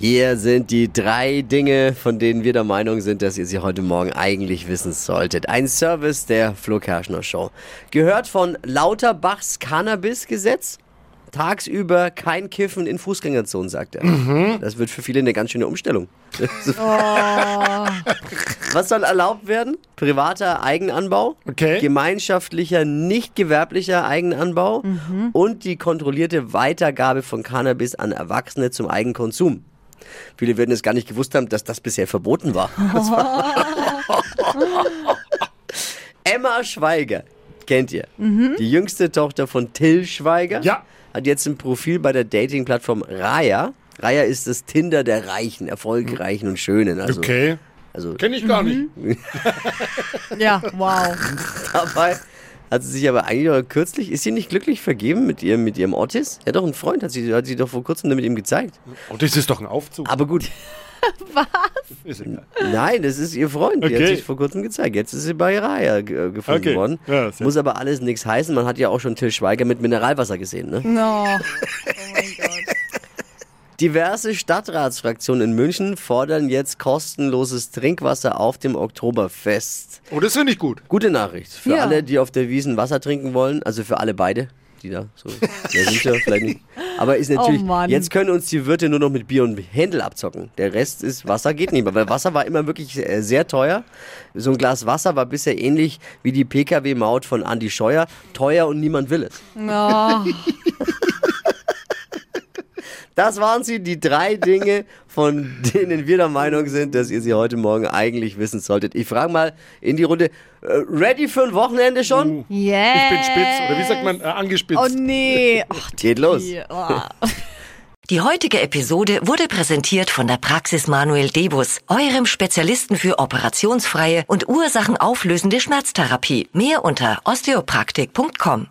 Hier sind die drei Dinge, von denen wir der Meinung sind, dass ihr sie heute Morgen eigentlich wissen solltet. Ein Service der Flo Kerschner Show. Gehört von Lauterbachs Cannabis-Gesetz. Tagsüber kein Kiffen in Fußgängerzonen, sagt er. Das wird für viele eine ganz schöne Umstellung. Was soll erlaubt werden? Privater Eigenanbau, Okay. gemeinschaftlicher, nicht gewerblicher Eigenanbau und die kontrollierte Weitergabe von Cannabis an Erwachsene zum Eigenkonsum. Viele werden es gar nicht gewusst haben, dass das bisher verboten war. War Emma Schweiger, kennt ihr? Die jüngste Tochter von Till Schweiger. Ja. Hat jetzt ein Profil bei der Dating-Plattform Raya. Raya ist das Tinder der Reichen, Erfolgreichen und Schönen. Also, Okay. also Kenne ich gar nicht. Ja, wow. dabei hat sie sich aber eigentlich auch kürzlich, ist sie nicht glücklich vergeben mit ihrem, mit ihrem Otis? Er hat doch einen Freund, hat sie, hat sie doch vor kurzem mit ihm gezeigt. Oh, das ist doch ein Aufzug. Aber gut, Ist egal. nein, das ist ihr Freund. Die hat Okay. sich vor kurzem gezeigt. Jetzt ist sie bei Raya ge- gefunden Okay. worden. Ja, Muss aber alles nichts heißen. Man hat ja auch schon Till Schweiger mit Mineralwasser gesehen. Ne? No. Diverse Stadtratsfraktionen in München fordern jetzt kostenloses Trinkwasser auf dem Oktoberfest. Oh, das finde ich gut. Gute Nachricht für Ja. alle, die auf der Wiesen Wasser trinken wollen, also für alle beide, die da so, ja, sind ja vielleicht nicht. Aber ist natürlich, Oh Mann. jetzt können uns die Wirte nur noch mit Bier und Händel abzocken. Der Rest ist, Wasser geht nicht mehr, weil Wasser war immer wirklich äh, sehr teuer. So ein Glas Wasser war bisher ähnlich wie die Pkw-Maut von Andy Scheuer, teuer und niemand will es. Oh. Das waren sie, die drei Dinge, von denen wir der Meinung sind, dass ihr sie heute Morgen eigentlich wissen solltet. Ich frage mal in die Runde, äh, ready für ein Wochenende schon? Yeah. Ich bin spitz. Oder wie sagt man, äh, angespitzt. Oh nee. Ach, Geht los. die, oh. Die heutige Episode wurde präsentiert von der Praxis Manuel Debus, eurem Spezialisten für operationsfreie und ursachenauflösende Schmerztherapie. Mehr unter osteopraktik.com.